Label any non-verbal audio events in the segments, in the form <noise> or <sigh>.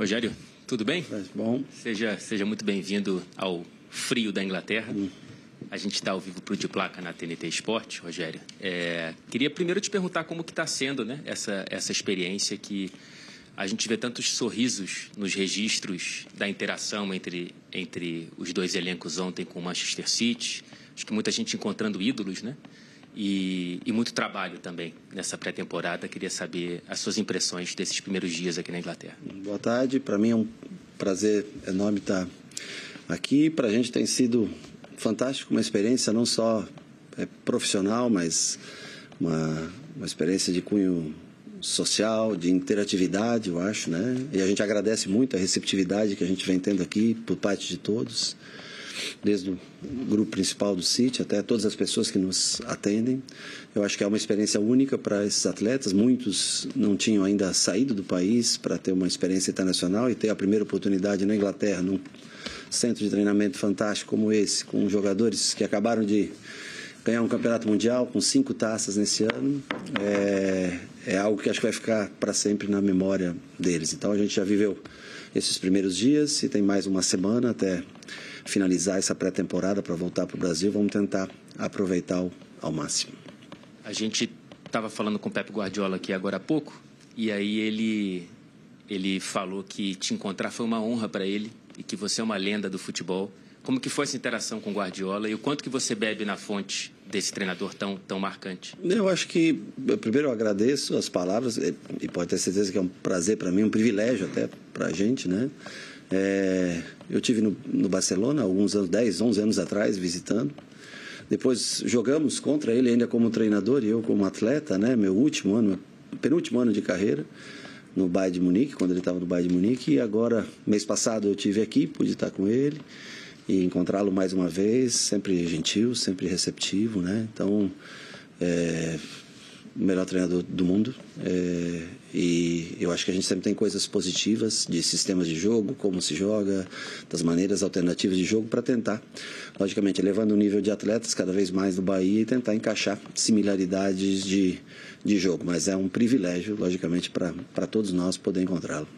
Rogério, tudo bem? Bom. Seja, seja muito bem-vindo ao frio da Inglaterra. Hum. A gente está ao vivo para o de placa na TNT Esporte, Rogério. É, queria primeiro te perguntar como que está sendo né, essa, essa experiência que a gente vê tantos sorrisos nos registros da interação entre, entre os dois elencos ontem com o Manchester City. Acho que muita gente encontrando ídolos, né? E, e muito trabalho também nessa pré-temporada. Queria saber as suas impressões desses primeiros dias aqui na Inglaterra. Boa tarde. Para mim é um prazer enorme estar aqui. Para a gente tem sido fantástico, uma experiência não só é, profissional, mas uma, uma experiência de cunho social, de interatividade, eu acho, né? E a gente agradece muito a receptividade que a gente vem tendo aqui por parte de todos, desde o grupo principal do City até todas as pessoas que nos atendem. Eu acho que é uma experiência única para esses atletas. Muitos não tinham ainda saído do país para ter uma experiência internacional e ter a primeira oportunidade na Inglaterra, num centro de treinamento fantástico como esse, com jogadores que acabaram de ganhar um campeonato mundial com cinco taças nesse ano. É, é algo que acho que vai ficar para sempre na memória deles. Então a gente já viveu esses primeiros dias e tem mais uma semana até finalizar essa pré-temporada para voltar para o Brasil. Vamos tentar aproveitar ao, máximo. A gente estava falando com o Pepe Guardiola aqui agora há pouco e aí ele ele falou que te encontrar foi uma honra para ele e que você é uma lenda do futebol. Como que foi essa interação com o Guardiola e o quanto que você bebe na fonte desse treinador tão, tão marcante? Eu acho que, primeiro, eu agradeço as palavras e pode ter certeza que é um prazer para mim, um privilégio até para a gente, né? É, eu tive no, no, Barcelona alguns anos, 10, 11 anos atrás, visitando. Depois jogamos contra ele ainda como treinador e eu como atleta, né? Meu último ano, penúltimo ano de carreira no Bayern de Munique, quando ele estava no Bayern de Munique. E agora, mês passado, eu tive aqui, pude estar com ele e encontrá-lo mais uma vez, sempre gentil, sempre receptivo, né? Então, é, melhor treinador do mundo é, e eu acho que a gente sempre tem coisas positivas de sistemas de jogo, como se joga, das maneiras alternativas de jogo para tentar, logicamente, elevando o nível de atletas cada vez mais no Bahia e tentar encaixar similaridades de, de jogo. Mas é um privilégio, logicamente, para todos nós poder encontrá-lo.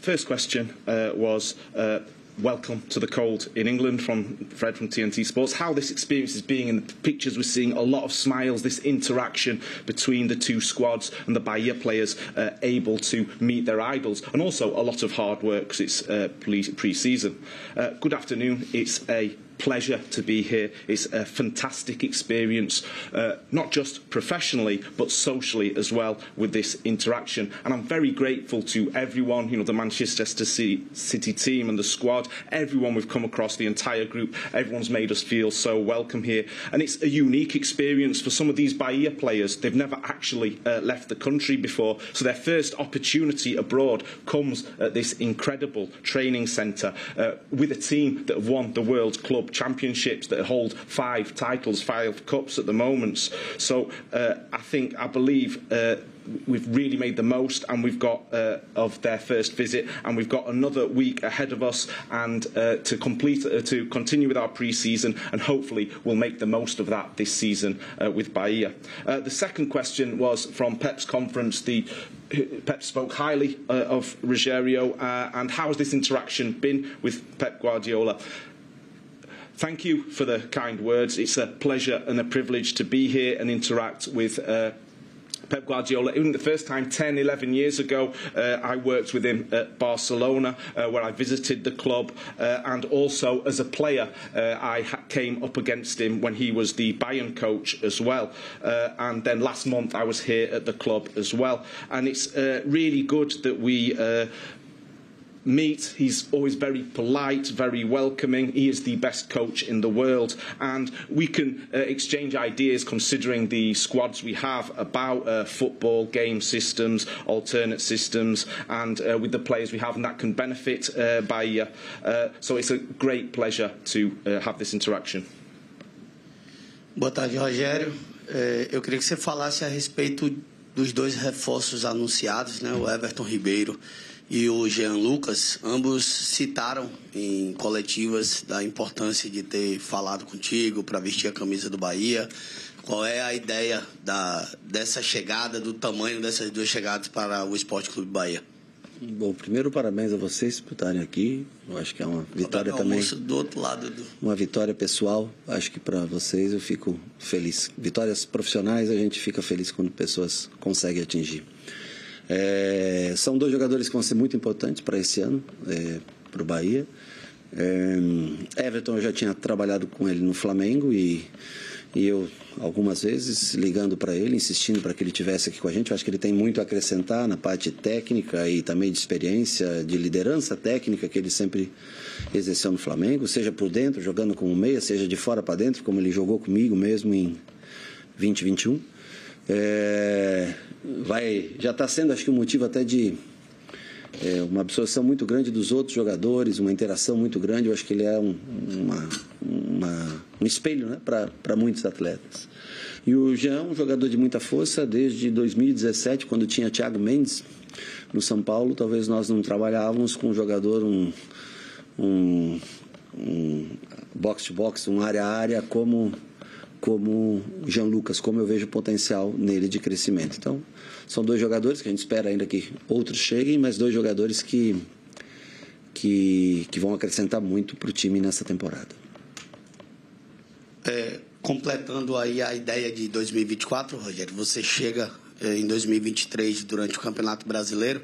First question uh, was uh, welcome to the cold in England from Fred from TNT Sports. How this experience is being in the pictures, we're seeing a lot of smiles, this interaction between the two squads and the Bahia players uh, able to meet their idols, and also a lot of hard work because it's uh, pre season. Uh, good afternoon. It's a pleasure to be here. It's a fantastic experience, uh, not just professionally, but socially as well with this interaction. And I'm very grateful to everyone, you know, the Manchester City team and the squad, everyone we've come across, the entire group, everyone's made us feel so welcome here. And it's a unique experience for some of these Bahia players. They've never actually uh, left the country before, so their first opportunity abroad comes at this incredible training centre uh, with a team that have won the World Club championships that hold five titles, five cups at the moment. So uh, I think, I believe. Uh, we've really made the most and we've got uh, of their first visit and we've got another week ahead of us and uh, to complete uh, to continue with our pre-season and hopefully we'll make the most of that this season uh, with Bahia. Uh, the second question was from Pep's conference the Pep spoke highly uh, of Rogério and how has this interaction been with Pep Guardiola thank you for the kind words. It's a pleasure and a privilege to be here and interact with. Uh, Pep Guardiola. Even the first time, 10, 11 years ago, uh, I worked with him at Barcelona, uh, where I visited the club, uh, and also as a player, uh, I came up against him when he was the Bayern coach as well. Uh, and then last month, I was here at the club as well. And it's uh, really good that we meet. He's always very polite, very welcoming. He is the best coach in the world. And we can uh, exchange ideas considering the squads we have about uh, football, game systems, alternate systems, and uh, with the players we have, and that can benefit uh, by. Uh, uh, so it's a great pleasure to have this interaction. Boa tarde, Rogério. eu queria que você falasse a respeito dos dois reforços anunciados, né? O Everton Ribeiro e o Jean Lucas, ambos citaram em coletivas da importância de ter falado contigo para vestir a camisa do Bahia. Qual é a ideia da, dessa chegada, do tamanho dessas duas chegadas para o Esporte Clube Bahia? Bom, primeiro parabéns a vocês por estarem aqui. Eu acho que é uma vitória também. do outro lado do... Uma vitória pessoal. Acho que para vocês eu fico feliz. Vitórias profissionais a gente fica feliz quando pessoas conseguem atingir. É, são dois jogadores que vão ser muito importantes para esse ano, é, para o Bahia. É, Everton eu já tinha trabalhado com ele no Flamengo e e eu, algumas vezes, ligando para ele, insistindo para que ele tivesse aqui com a gente. Eu acho que ele tem muito a acrescentar na parte técnica e também de experiência, de liderança técnica que ele sempre exerceu no Flamengo, seja por dentro, jogando como meia, seja de fora para dentro, como ele jogou comigo mesmo em 2021. É, vai, já está sendo, acho que, um motivo até de é, uma absorção muito grande dos outros jogadores, uma interação muito grande. Eu acho que ele é um, uma, uma, um espelho né, para muitos atletas. E o Jean, um jogador de muita força, desde 2017, quando tinha Thiago Mendes no São Paulo, talvez nós não trabalhávamos com um jogador, um, um, um box to box, um área a área, como como Jean Lucas, como eu vejo potencial nele de crescimento. Então, são dois jogadores que a gente espera ainda que outros cheguem, mas dois jogadores que, que, que vão acrescentar muito para o time nessa temporada. É, completando aí a ideia de 2024, Rogério, você chega é, em 2023 durante o Campeonato Brasileiro.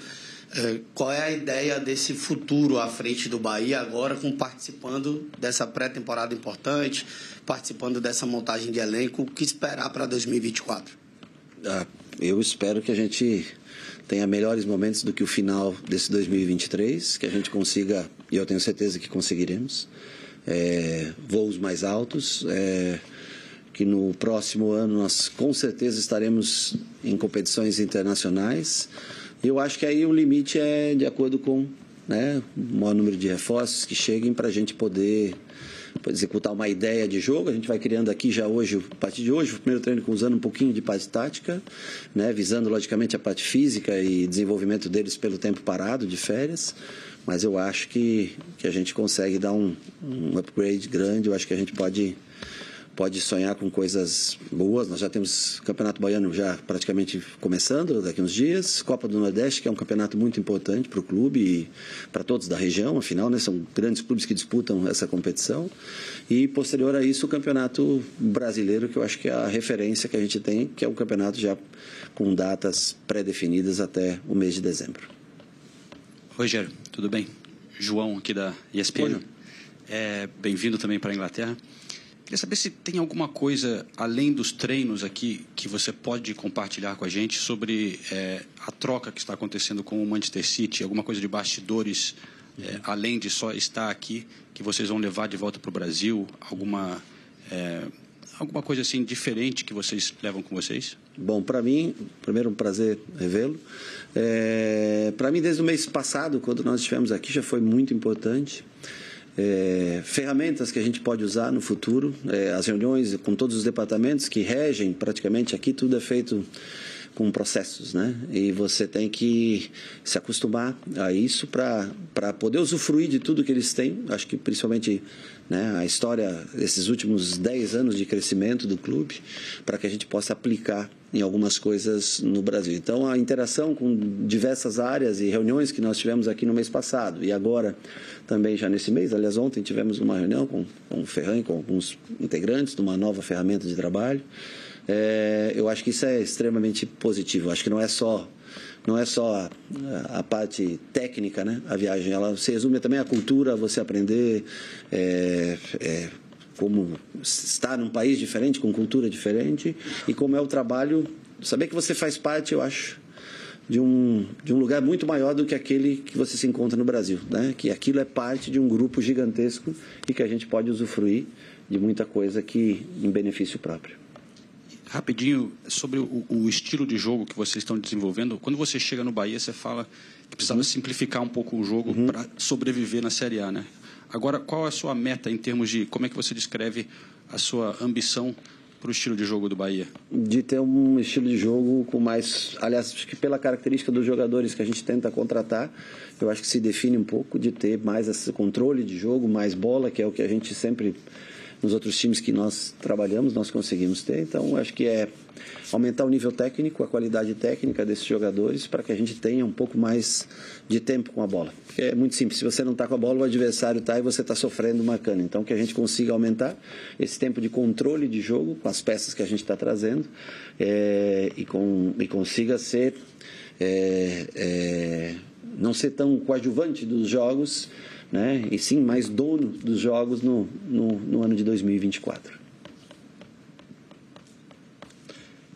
É, qual é a ideia desse futuro à frente do Bahia agora, com participando dessa pré-temporada importante, participando dessa montagem de elenco? O que esperar para 2024? Ah, eu espero que a gente tenha melhores momentos do que o final desse 2023, que a gente consiga, e eu tenho certeza que conseguiremos, é, voos mais altos. É, que no próximo ano nós com certeza estaremos em competições internacionais eu acho que aí o limite é de acordo com né, o maior número de reforços que cheguem para a gente poder executar uma ideia de jogo. A gente vai criando aqui já hoje, a partir de hoje, o primeiro treino usando um pouquinho de parte tática, né, visando logicamente a parte física e desenvolvimento deles pelo tempo parado de férias. Mas eu acho que, que a gente consegue dar um, um upgrade grande. Eu acho que a gente pode pode sonhar com coisas boas. Nós já temos Campeonato Baiano já praticamente começando daqui uns dias, Copa do Nordeste, que é um campeonato muito importante para o clube e para todos da região, afinal, né, são grandes clubes que disputam essa competição. E posterior a isso, o Campeonato Brasileiro, que eu acho que é a referência que a gente tem, que é um campeonato já com datas pré-definidas até o mês de dezembro. Rogério, tudo bem? João aqui da ESPN. É, Bem-vindo também para a Inglaterra. Queria saber se tem alguma coisa, além dos treinos aqui, que você pode compartilhar com a gente sobre é, a troca que está acontecendo com o Manchester City, alguma coisa de bastidores, é, além de só estar aqui, que vocês vão levar de volta para o Brasil, alguma, é, alguma coisa assim diferente que vocês levam com vocês? Bom, para mim, primeiro um prazer revê-lo. É, para mim, desde o mês passado, quando nós estivemos aqui, já foi muito importante é, ferramentas que a gente pode usar no futuro, é, as reuniões com todos os departamentos que regem praticamente aqui, tudo é feito com processos, né? E você tem que se acostumar a isso para poder usufruir de tudo que eles têm. Acho que principalmente né, a história desses últimos 10 anos de crescimento do clube, para que a gente possa aplicar em algumas coisas no Brasil. Então, a interação com diversas áreas e reuniões que nós tivemos aqui no mês passado e agora também já nesse mês, aliás, ontem tivemos uma reunião com, com o Ferran, com alguns integrantes de uma nova ferramenta de trabalho. É, eu acho que isso é extremamente positivo. Eu acho que não é só não é só a, parte técnica, né? A viagem, ela se resume também à cultura, você aprender é, é, como estar num país diferente, com cultura diferente e como é o trabalho. Saber que você faz parte, eu acho, de um, de um lugar muito maior do que aquele que você se encontra no Brasil, né? Que aquilo é parte de um grupo gigantesco e que a gente pode usufruir de muita coisa que em benefício próprio. Rapidinho, sobre o, o estilo de jogo que vocês estão desenvolvendo, quando você chega no Bahia, você fala que precisava uhum. simplificar um pouco o jogo uhum. para sobreviver na Série A, né? Agora, qual é a sua meta em termos de como é que você descreve a sua ambição para o estilo de jogo do Bahia? De ter um estilo de jogo com mais. Aliás, acho que pela característica dos jogadores que a gente tenta contratar, eu acho que se define um pouco de ter mais esse controle de jogo, mais bola, que é o que a gente sempre nos outros times que nós trabalhamos, nós conseguimos ter. Então, acho que é aumentar o nível técnico, a qualidade técnica desses jogadores para que a gente tenha um pouco mais de tempo com a bola. Porque é muito simples, se você não está com a bola, o adversário está e você está sofrendo marcando. Então, que a gente consiga aumentar esse tempo de controle de jogo com as peças que a gente está trazendo é, e, com, e consiga ser. É, é, não ser tão coadjuvante dos jogos, né? e sim mais dono dos jogos no, no, no ano de 2024.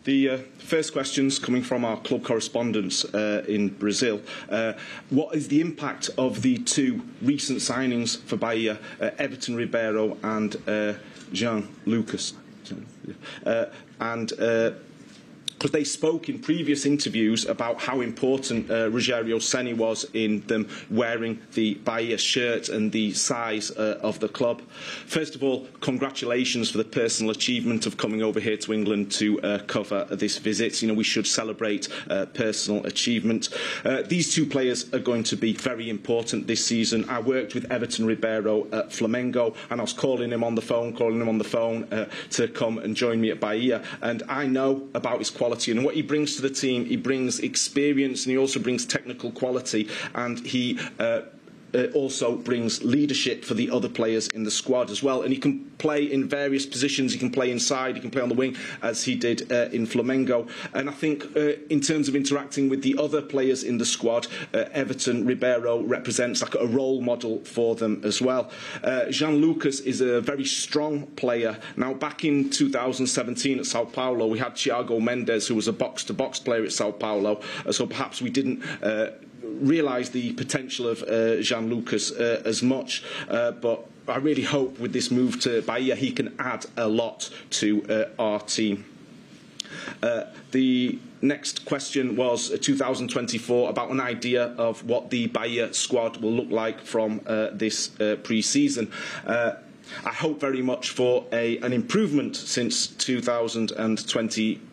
The uh, first questions coming from our club correspondents uh, in Brazil. Uh, what is the impact of the two recent signings for Bahia, uh, Everton Ribeiro and uh, Jean Lucas? Uh, and because they spoke in previous interviews about how important uh, Rogerio Seni was in them wearing the Bahia shirt and the size uh, of the club. First of all, congratulations for the personal achievement of coming over here to England to uh, cover this visit. You know, we should celebrate uh, personal achievement. Uh, these two players are going to be very important this season. I worked with Everton Ribeiro at Flamengo and I was calling him on the phone, calling him on the phone uh, to come and join me at Bahia. And I know about his quality quality. And what he brings to the team, he brings experience and he also brings technical quality. And he uh, uh, also brings leadership for the other players in the squad as well. And he can play in various positions. He can play inside, he can play on the wing, as he did uh, in Flamengo. And I think, uh, in terms of interacting with the other players in the squad, uh, Everton Ribeiro represents like a role model for them as well. Uh, Jean Lucas is a very strong player. Now, back in 2017 at Sao Paulo, we had Thiago Mendes, who was a box to box player at Sao Paulo. Uh, so perhaps we didn't realise the potential of uh, Jean Lucas uh, as much, uh, but I really hope with this move to Bahia he can add a lot to uh, our team. Uh, the next question was uh, 2024 about an idea of what the Bahia squad will look like from this pre-season. Uh, I hope very much for a, an improvement since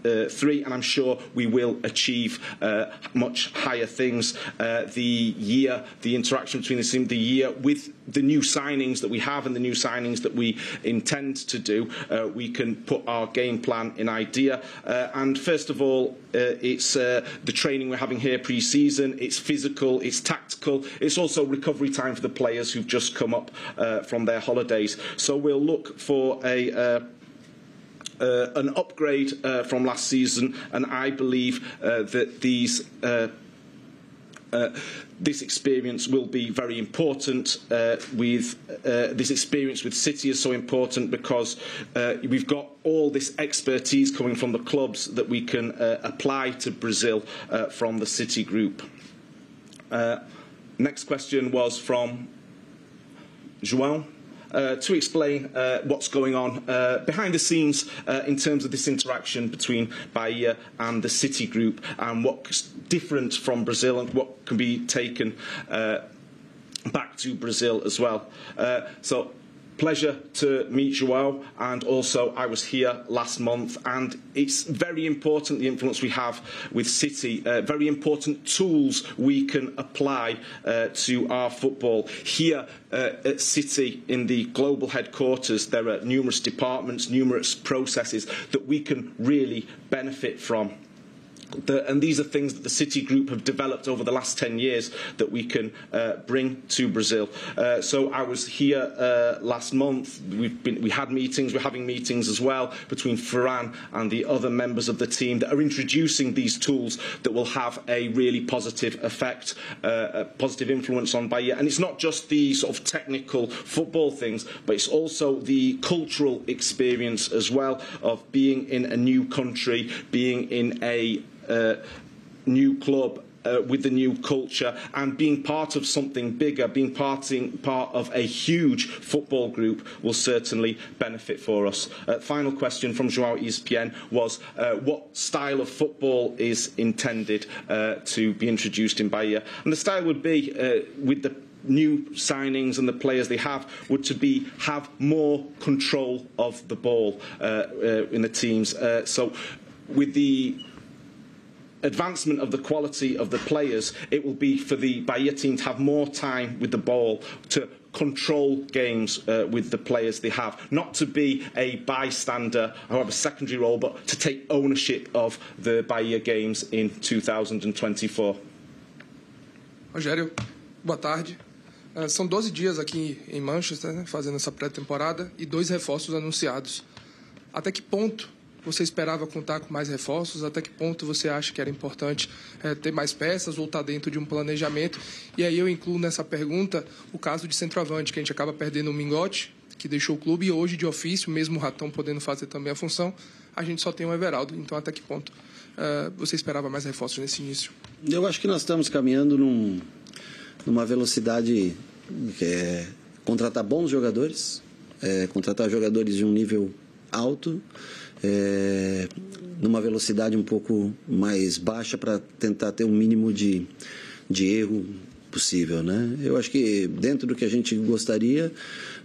2023, and I'm sure we will achieve uh, much higher things. Uh, the year, the interaction between the team, the year with the new signings that we have and the new signings that we intend to do, uh, we can put our game plan in idea. Uh, and first of all, uh, it's uh, the training we're having here pre-season. It's physical, it's tactical. It's also recovery time for the players who've just come up uh, from their holidays. So we'll look for a. Uh, uh, an upgrade uh, from last season, and I believe uh, that these uh, uh, this experience will be very important. Uh, with uh, this experience with City is so important because uh, we've got all this expertise coming from the clubs that we can uh, apply to Brazil uh, from the City group. Uh, next question was from João uh, to explain uh, what's going on uh, behind the scenes uh, in terms of this interaction between Bahia and the City Group and what's different from Brazil and what can be taken uh, back to Brazil as well. So pleasure to meet Joao and also I was here last month and it's very important the influence we have with City, uh, very important tools we can apply uh, to our football. Here uh, at City in the global headquarters there are numerous departments, numerous processes that we can really benefit from. The, and these are things that the City Group have developed over the last 10 years that we can uh, bring to Brazil. Uh, so I was here uh, last month. We've been, we had meetings. We're having meetings as well between Ferran and the other members of the team that are introducing these tools that will have a really positive effect, uh, a positive influence on Bahia. And it's not just the sort of technical football things, but it's also the cultural experience as well of being in a new country, being in a uh, new club uh, with the new culture and being part of something bigger, being parting, part of a huge football group will certainly benefit for us. Uh, final question from Joao ESPN was uh, what style of football is intended uh, to be introduced in Bahia? And the style would be uh, with the new signings and the players they have would to be have more control of the ball uh, uh, in the teams. Uh, so with the advancement of the quality of the players, it will be for the Bahia team to have more time with the ball, to control games uh, with the players they have, not to be a bystander or have a secondary role, but to take ownership of the Bahia games in 2024. Rogério, boa tarde. Uh, são 12 dias aqui em Manchester, né, fazendo essa pré-temporada, e dois reforços anunciados. Até que ponto você esperava contar com mais reforços? Até que ponto você acha que era importante é, ter mais peças ou estar tá dentro de um planejamento? E aí eu incluo nessa pergunta o caso de centroavante, que a gente acaba perdendo o Mingote, que deixou o clube, e hoje, de ofício, mesmo o Ratão podendo fazer também a função, a gente só tem o Everaldo. Então, até que ponto uh, você esperava mais reforços nesse início? Eu acho que nós estamos caminhando num, numa velocidade que é contratar bons jogadores, é, contratar jogadores de um nível alto, é, numa velocidade um pouco mais baixa para tentar ter um mínimo de, de erro possível, né? Eu acho que dentro do que a gente gostaria,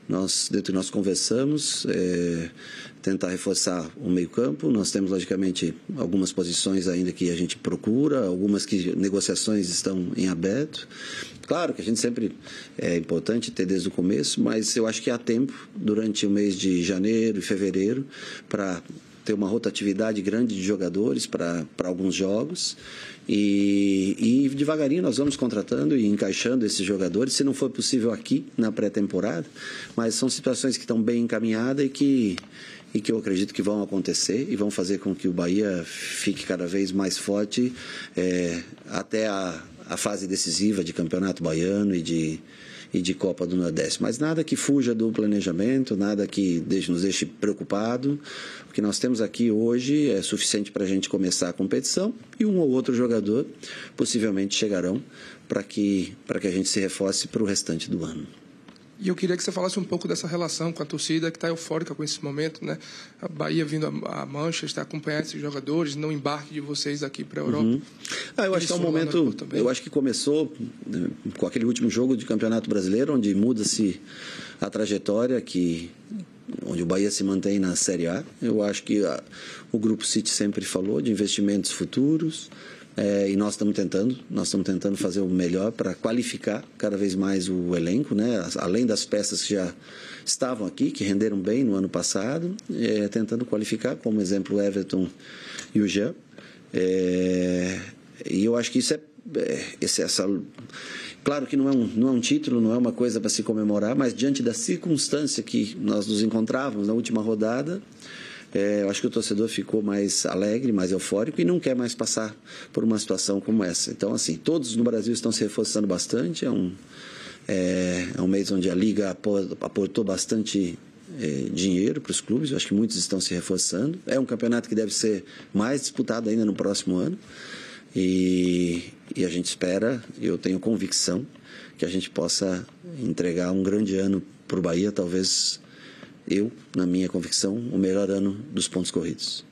nós dentro nós conversamos, é, tentar reforçar o meio campo. Nós temos logicamente algumas posições ainda que a gente procura, algumas que negociações estão em aberto. Claro que a gente sempre é importante ter desde o começo, mas eu acho que há tempo durante o mês de janeiro e fevereiro para ter uma rotatividade grande de jogadores para alguns jogos. E, e, devagarinho nós vamos contratando e encaixando esses jogadores, se não for possível aqui na pré-temporada, mas são situações que estão bem encaminhadas e que, e que eu acredito que vão acontecer e vão fazer com que o Bahia fique cada vez mais forte é, até a, a fase decisiva de campeonato baiano e de, e de Copa do Nordeste. Mas nada que fuja do planejamento, nada que nos deixe preocupado que nós temos aqui hoje é suficiente para a gente começar a competição e um ou outro jogador possivelmente chegarão para que, que a gente se reforce para o restante do ano. E eu queria que você falasse um pouco dessa relação com a torcida que está eufórica com esse momento, né? A Bahia vindo a Manchester acompanhar esses jogadores, não embarque de vocês aqui para a Europa. Uhum. Ah, eu acho que é um momento. Eu acho que começou né, com aquele último jogo de Campeonato Brasileiro, onde muda-se a trajetória que onde o Bahia se mantém na Série A. Eu acho que a, o Grupo City sempre falou de investimentos futuros é, e nós estamos tentando, nós estamos tentando fazer o melhor para qualificar cada vez mais o elenco, né? além das peças que já estavam aqui, que renderam bem no ano passado, é, tentando qualificar, como exemplo o Everton e o Jean. É, e eu acho que isso é, é esse, essa Claro que não é um, não é um título, não é uma coisa para se comemorar, mas diante da circunstância que nós nos encontrávamos na última rodada, é, eu acho que o torcedor ficou mais alegre, mais eufórico e não quer mais passar por uma situação como essa. Então, assim, todos no Brasil estão se reforçando bastante. É um, é, é um mês onde a Liga aportou bastante é, dinheiro para os clubes. Eu acho que muitos estão se reforçando. É um campeonato que deve ser mais disputado ainda no próximo ano. E, e a gente espera, eu tenho convicção, que a gente possa entregar um grande ano para o Bahia, talvez eu, na minha convicção, o melhor ano dos pontos corridos.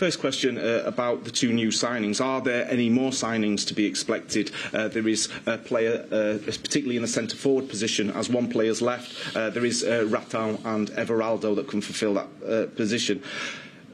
First question uh, about the two new signings. Are there any more signings to be expected? Uh, there is a player, uh, particularly in the centre forward position, as one player's left. Uh, there is uh, and Everaldo that can fulfil that uh, position.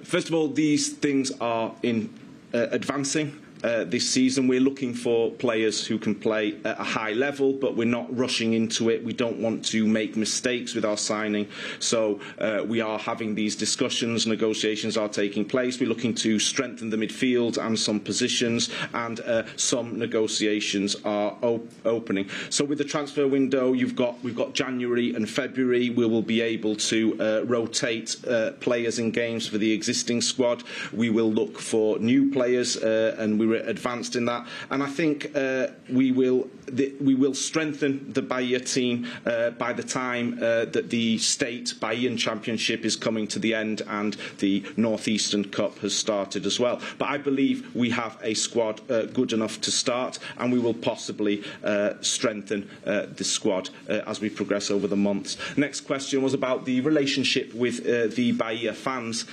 First of all, these things are in uh, advancing uh, this season. We're looking for players who can play at a high level, but we're not rushing into it. We don't want to make mistakes with our signing. So uh, we are having these discussions, negotiations are taking place. We're looking to strengthen the midfield and some positions, and uh, some negotiations are op opening. So with the transfer window, you've got we've got January and February. We will be able to uh, rotate uh, players in games for the existing squad. We will look for new players, uh, and we advanced in that. And I think uh, we will the, we will strengthen the Bahia team uh, by the time uh, that the state Bahian Championship is coming to the end and the Northeastern Cup has started as well. But I believe we have a squad uh, good enough to start, and we will possibly uh, strengthen uh, the squad as we progress over the months. Next question was about the relationship with the Bahia fans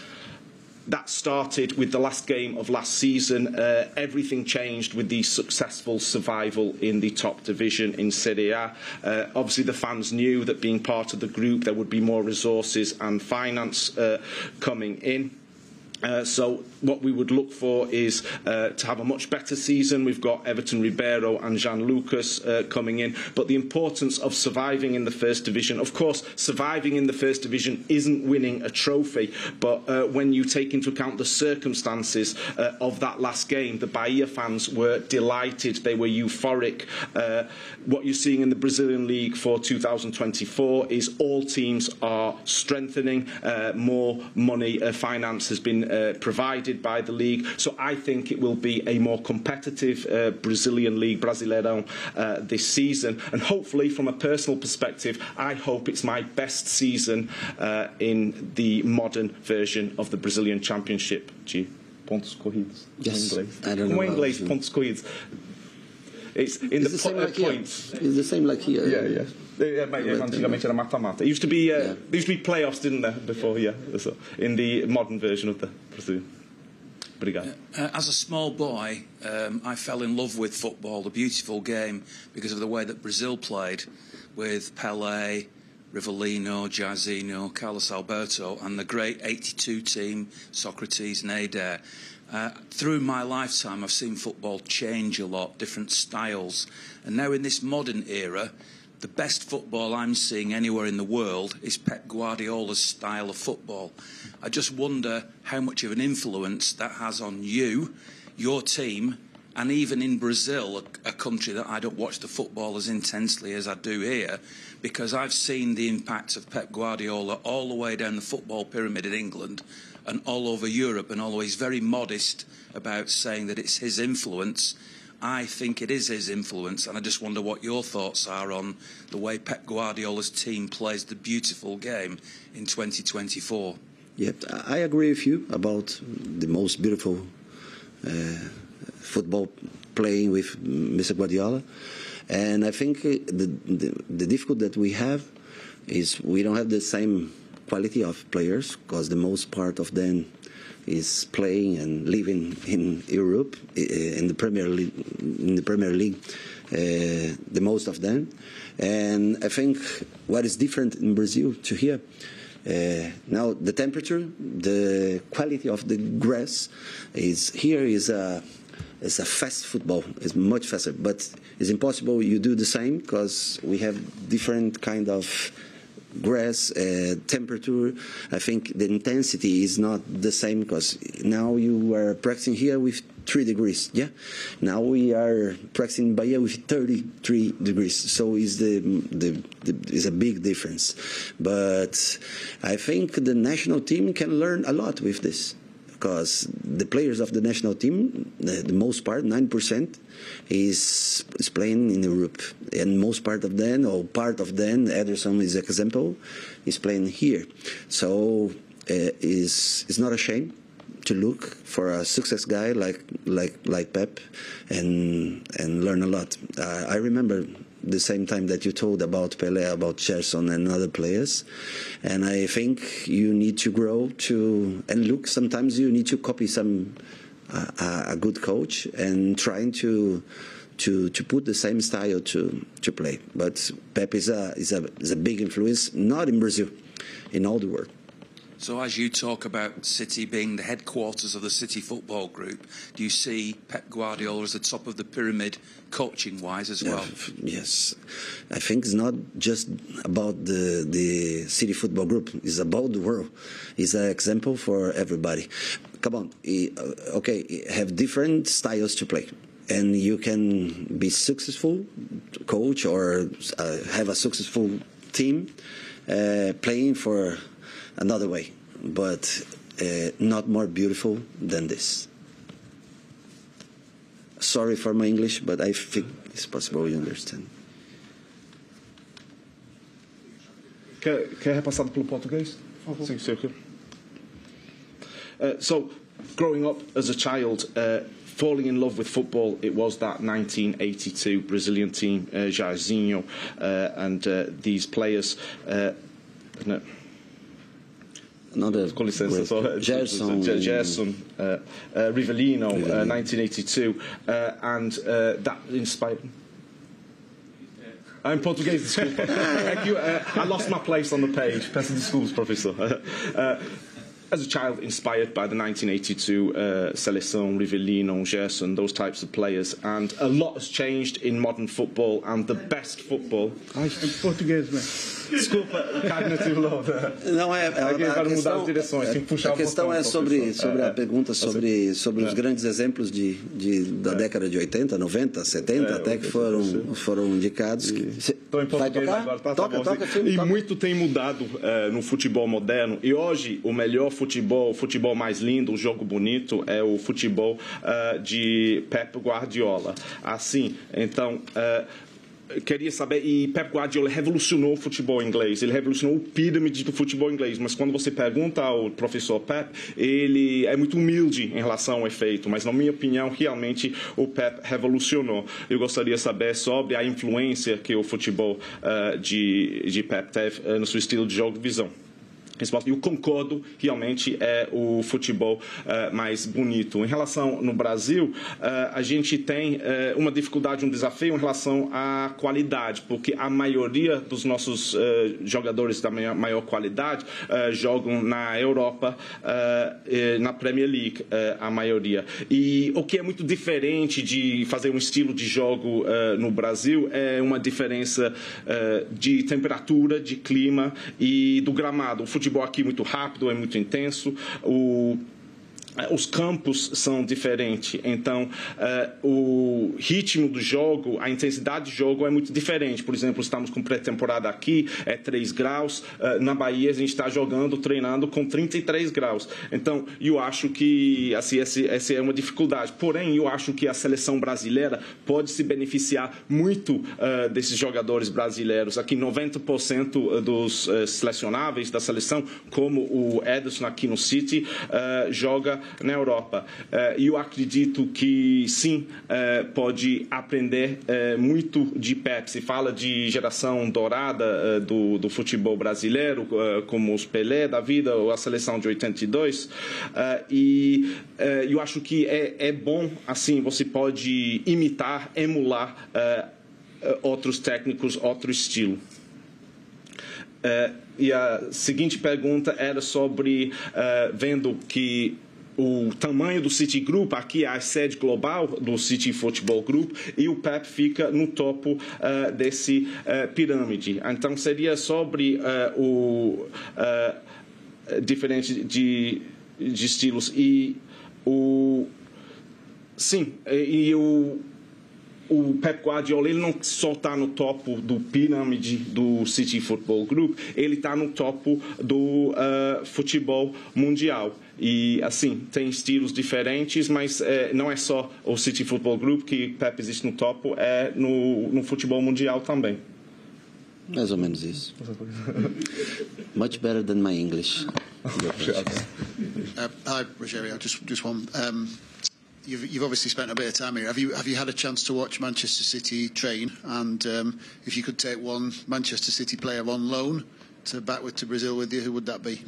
that started with the last game of last season. Uh, everything changed with the successful survival in the top division in Serie A. Uh, obviously, the fans knew that being part of the group, there would be more resources and finance uh, coming in. Uh, so what we would look for is uh, to have a much better season. We've got Everton Ribeiro and Jean Lucas uh, coming in, but the importance of surviving in the first division. Of course, surviving in the first division isn't winning a trophy, but uh, when you take into account the circumstances uh, of that last game, the Bahia fans were delighted. They were euphoric. Uh, what you're seeing in the Brazilian League for 2024 is all teams are strengthening. Uh, more money, finance has been uh, by the league. So I think it will be a more competitive uh, Brazilian league, Brasileirão, uh, this season. And hopefully, from a personal perspective, I hope it's my best season uh, in the modern version of the Brazilian Championship. G. Pontos corridos. Yes. I don't know Como inglês, pontos corridos? It's in It's the, the same po- uh, like here. points. It's the same like here. Yeah, yeah. Yeah, mate, yeah, antigamente era mata-mata. It used to be, uh, Yeah. there used to be playoffs, didn't there, before? Yeah, so, in the modern version of the Brazilian. Obrigado. Uh, as a small boy, um, I fell in love with football, the beautiful game, because of the way that Brazil played with Pelé, Rivellino, Jairzinho, Carlos Alberto, and the great 82 team, Socrates and. Uh, through my lifetime, I've seen football change a lot, different styles. And now in this modern era, the best football I'm seeing anywhere in the world is Pep Guardiola's style of football. I just wonder how much of an influence that has on you, your team, and even in Brazil, a, a country that I don't watch the football as intensely as I do here, because I've seen the impact of Pep Guardiola all the way down the football pyramid in England and all over Europe, and always very modest about saying that it's his influence, I think it is his influence, and I just wonder what your thoughts are on the way Pep Guardiola's team plays the beautiful game in 2024. Yep, I agree with you about the most beautiful uh, football playing with Mr. Guardiola, and I think uh, the, the the difficulty that we have is we don't have the same quality of players because the most part of them is playing and living in Europe uh, in the Premier League. In the Premier League, uh, the most of them, and I think what is different in Brazil to here. Uh, now the temperature, the quality of the grass is here is a is a fast football. It's much faster, but it's impossible you do the same because we have different kind of grass uh, temperature. I think the intensity is not the same because now you are practicing here with three degrees. Yeah, now we are practicing Bahia with 33 degrees. So is the, the, the is a big difference. But I think the national team can learn a lot with this because the players of the national team, the, the most part, nine percent, is is playing in Europe, and most part of them, or part of them, Ederson is an example, is playing here. So uh, is not a shame to look for a success guy like like like Pep, and and learn a lot. Uh, I remember the same time that you told about Pele, about Gerson and other players. And I think you need to grow to and look. Sometimes you need to copy some uh, a good coach and trying to to to put the same style to to play. But Pep is a is a is a big influence, not in Brazil, in all the world. So, as you talk about City being the headquarters of the City Football Group, do you see Pep Guardiola as the top of the pyramid, coaching wise as well? Yes, I think it's not just about the the City Football Group. It's about the world. It's an example for everybody. Come on, eh, okay, have different styles to play. And you can be successful coach or uh, have a successful team uh, playing for another way, but uh, not more beautiful than this. Sorry for my English, but I think it's possible you understand. Quer, quer repassado pelo português? Sim, sim, ok. Uh, so, growing up as a child, uh, falling in love with football, it was that 1982 Brazilian team, uh, Jairzinho, uh, and uh, these players. Uh, no, Another com licença, great- só. Gerson. Gerson, uh, uh, Rivellino, uh, 1982, uh, and uh, that inspired. I'm português, desculpa. É que, uh, I lost my place on the page. Peço desculpas, professor. <laughs> Uh, as a child, inspired by the 1982 uh, Seleção, Rivellino, Gerson, those types of players. And a lot has changed in modern football, and the best football. Ai, em português, né? Desculpa, cognitive law. Não é, é Alguém a, mudar questão, as direções, tem que puxar a questão botão, é sobre, professor. sobre É, a é. pergunta sobre, sobre os É. grandes exemplos de, de, da década de 80, 90, 70, É, até que foram, foram indicados. Estou em vai tocar? agora. Tá, tá toca, bom, toca, sim. E toca. muito tem mudado no futebol moderno. E hoje, o melhor futebol, o futebol mais lindo, o jogo bonito, é o futebol de Pep Guardiola. Assim, então. Queria saber, e Pep Guardiola revolucionou o futebol inglês, ele revolucionou o pirâmide do futebol inglês, mas quando você pergunta ao professor Pep, ele é muito humilde em relação ao efeito, mas na minha opinião, realmente o Pep revolucionou. Eu gostaria de saber sobre a influência que o futebol eh, de, de Pep teve eh, no seu estilo de jogo e visão. Principalmente, Eu concordo, realmente é o futebol eh, mais bonito. Em relação no Brasil, eh, a gente tem eh, uma dificuldade, um desafio em relação à qualidade, porque a maioria dos nossos jogadores da maior, maior qualidade jogam na Europa, na Premier League, a maioria. E o que é muito diferente de fazer um estilo de jogo no Brasil é uma diferença de temperatura, de clima e do gramado. O futebol aqui muito rápido, é muito intenso. O os campos são diferentes, então eh, o ritmo do jogo, a intensidade do jogo é muito diferente. Por exemplo, estamos com pré-temporada aqui, é 3 graus, eh, na Bahia a gente está jogando, treinando com 33 graus. Então, eu acho que assim, essa é uma dificuldade. Porém, eu acho que a seleção brasileira pode se beneficiar muito eh, desses jogadores brasileiros. Aqui, 90% dos selecionáveis da seleção, como o Ederson aqui no City, joga na Europa. Eh, E eu acredito que sim, eh, pode aprender eh, muito de Pep. Se fala de geração dourada do, do futebol brasileiro, como os Pelé da vida ou a seleção de 82. eh, E eu acho que é, é bom, assim, você pode imitar, emular outros técnicos, outro estilo. Eh, e a seguinte pergunta era sobre eh, vendo que o tamanho do City Group, aqui é a sede global do City Football Group, e o Pep fica no topo eh, desse eh, pirâmide. Então seria sobre eh, o eh, diferente de, de estilos e o sim e o o Pep Guardiola ele não só está no topo do pirâmide do City Football Group, ele está no topo do uh, futebol mundial. E assim, tem estilos diferentes, mas eh, não é só o City Football Group que Pep existe no topo, é no, no futebol mundial também. Mais ou menos isso. <laughs> Much better than my English. Uh, hi, Rogerio. Just, just one. Um, you've, you've obviously spent a bit of time here. Have you, have you had a chance to watch Manchester City train? And um, if you could take one Manchester City player on loan to back with to Brazil with you, who would that be?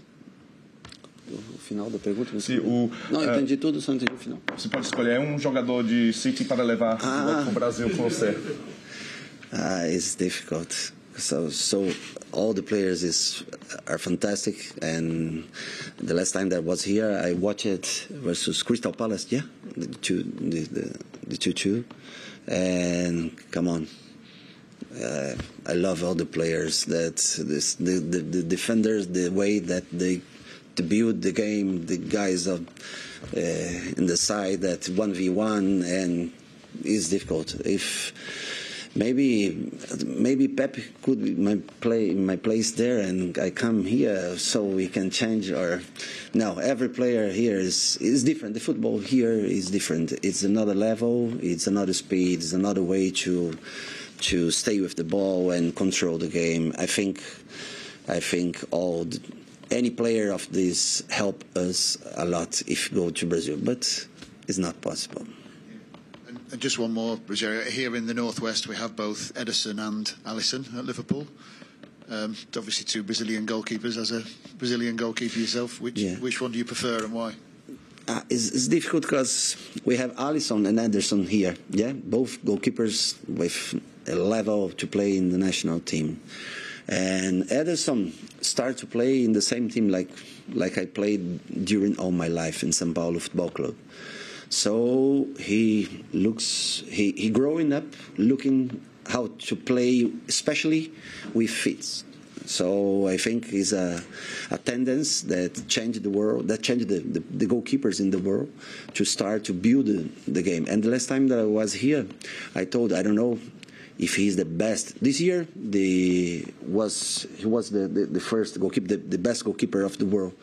O final da pergunta? Se o, Não, eh, entendi tudo, só entendi o final. Você pode escolher um jogador de City para levar Ah. para o Brasil com você. Uh, it's difficult. So, so all the players is are fantastic, and the last time that I was here, I watched it versus Crystal Palace. Yeah, the two, the the, the two two, and come on. Uh, I love all the players. That this, the, the the defenders, the way that they to build the game, the guys of uh, in the side that one v one and is difficult. If maybe maybe Pep could my play my place there and I come here so we can change or no every player here is is different. The football here is different. It's another level it's another speed it's another way to to stay with the ball and control the game. I think I think all the, any player of this help us a lot if go to Brazil but it's not possible And, and just one more, Rogerio. Here in the northwest, we have both Edison and Allison at Liverpool. Um, obviously, two Brazilian goalkeepers. As a Brazilian goalkeeper yourself, which Yeah. which one do you prefer and why? Uh, it's, it's difficult because we have Allison and Anderson here. Yeah, both goalkeepers with a level to play in the national team, And Edison started to play in the same team like like I played during all my life in São Paulo Football Club. So he looks he, he growing up looking how to play, especially with feet. So I think it's a, a tendency that changed the world, that changed the, the, the, goalkeepers in the world to start to build the game. And the last time that I was here, I told I don't know if he's the best. This year, the was he was the, the, the first goalkeeper, the, the best goalkeeper of the world.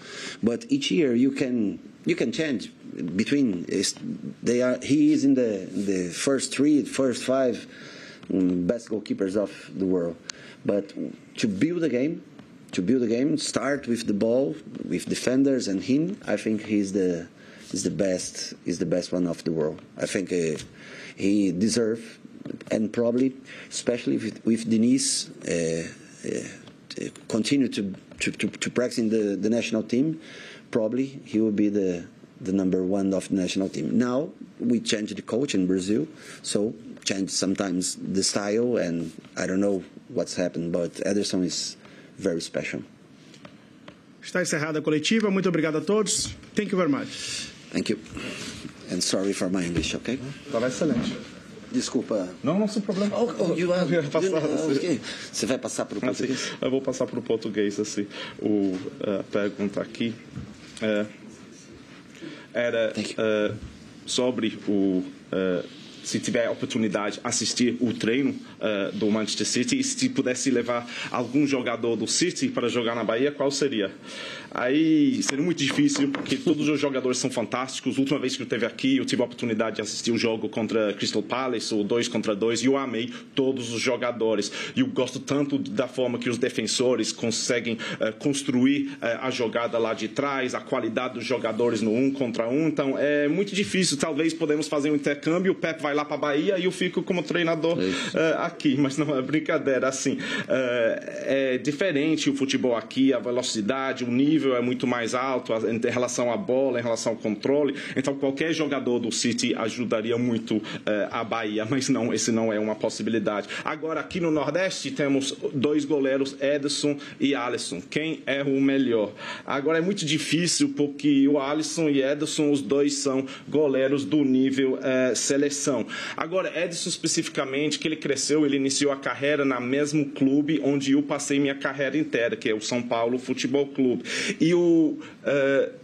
But each year you can you can change between. They are he is in the the first three, first five um, best goalkeepers of the world. But to build a game, to build a game, start with the ball, with defenders and him. I think he's the is the best is the best one of the world. I think uh, he deserves and probably, especially with, with Denise, uh, uh, continue to, to, to, to, practice in the, the national team, probably he will be the, the number one of the national team. Now we changed the coach in Brazil, so change sometimes the style, and I don't know what's happened, but Ederson is very special. Está encerrada a coletiva. Muito obrigado a todos. Thank you very much. Thank you. And sorry for my English, okay? Estava excelente. Desculpa. Não, não sem problema. Oh, oh, you are, eu passar, you, okay. Você vai passar para o português? Assim, eu vou passar para o português, assim. O, a pergunta aqui é, era uh, sobre o... Uh, se tiver a oportunidade assistir o treino uh, do Manchester City e se pudesse levar algum jogador do City para jogar na Bahia, qual seria? Aí seria muito difícil, porque todos os jogadores são fantásticos. A última vez que eu esteve aqui, eu tive a oportunidade de assistir o jogo contra Crystal Palace, o 2 contra 2, e eu amei todos os jogadores. E eu gosto tanto da forma que os defensores conseguem uh, construir uh, a jogada lá de trás, a qualidade dos jogadores no um contra um. Então é muito difícil. Talvez podemos fazer um intercâmbio, o Pep vai lá para a Bahia e eu fico como treinador uh, aqui. <laughs> Mas não é brincadeira. Assim, é diferente o futebol aqui, a velocidade, o nível é muito mais alto em relação à bola, em relação ao controle. Então, qualquer jogador do City ajudaria muito uh, a Bahia, <laughs> mas não, esse não é uma possibilidade. Agora, aqui no Nordeste, temos dois goleiros, Ederson e Alisson. Quem é o melhor? Agora, é muito difícil porque o Alisson e Ederson, os dois são goleiros do nível uh, seleção. Agora, Ederson especificamente, que ele cresceu, ele iniciou a carreira na mesmo clube onde eu passei minha carreira inteira, que é o São Paulo Futebol Clube. E o uh,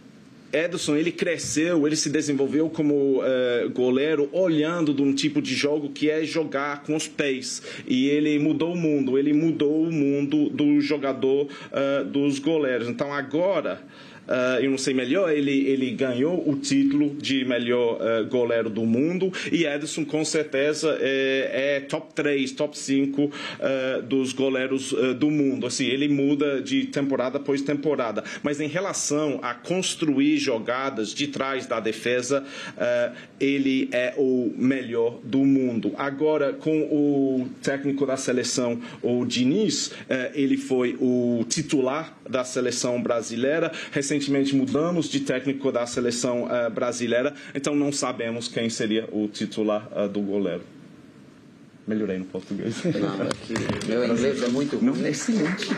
Edson, ele cresceu, ele se desenvolveu como uh, goleiro olhando de um tipo de jogo que é jogar com os pés. E ele mudou o mundo, ele mudou o mundo do jogador uh, dos goleiros. Então agora uh, eu não sei melhor, ele, ele ganhou o título de melhor uh, goleiro do mundo e Edson com certeza é, é top 3, top 5 uh, eh, dos goleiros do mundo. Assim, ele muda de temporada após temporada, mas em relação a construir jogadas de trás da defesa, ele é o melhor do mundo. Agora, com o técnico da seleção, o Diniz, ele foi o titular da seleção brasileira. Recentemente mudamos de técnico da seleção uh, brasileira, então não sabemos quem seria o titular uh, do goleiro. Melhorei no português. Não, é meu inglês é muito. Não, é excelente.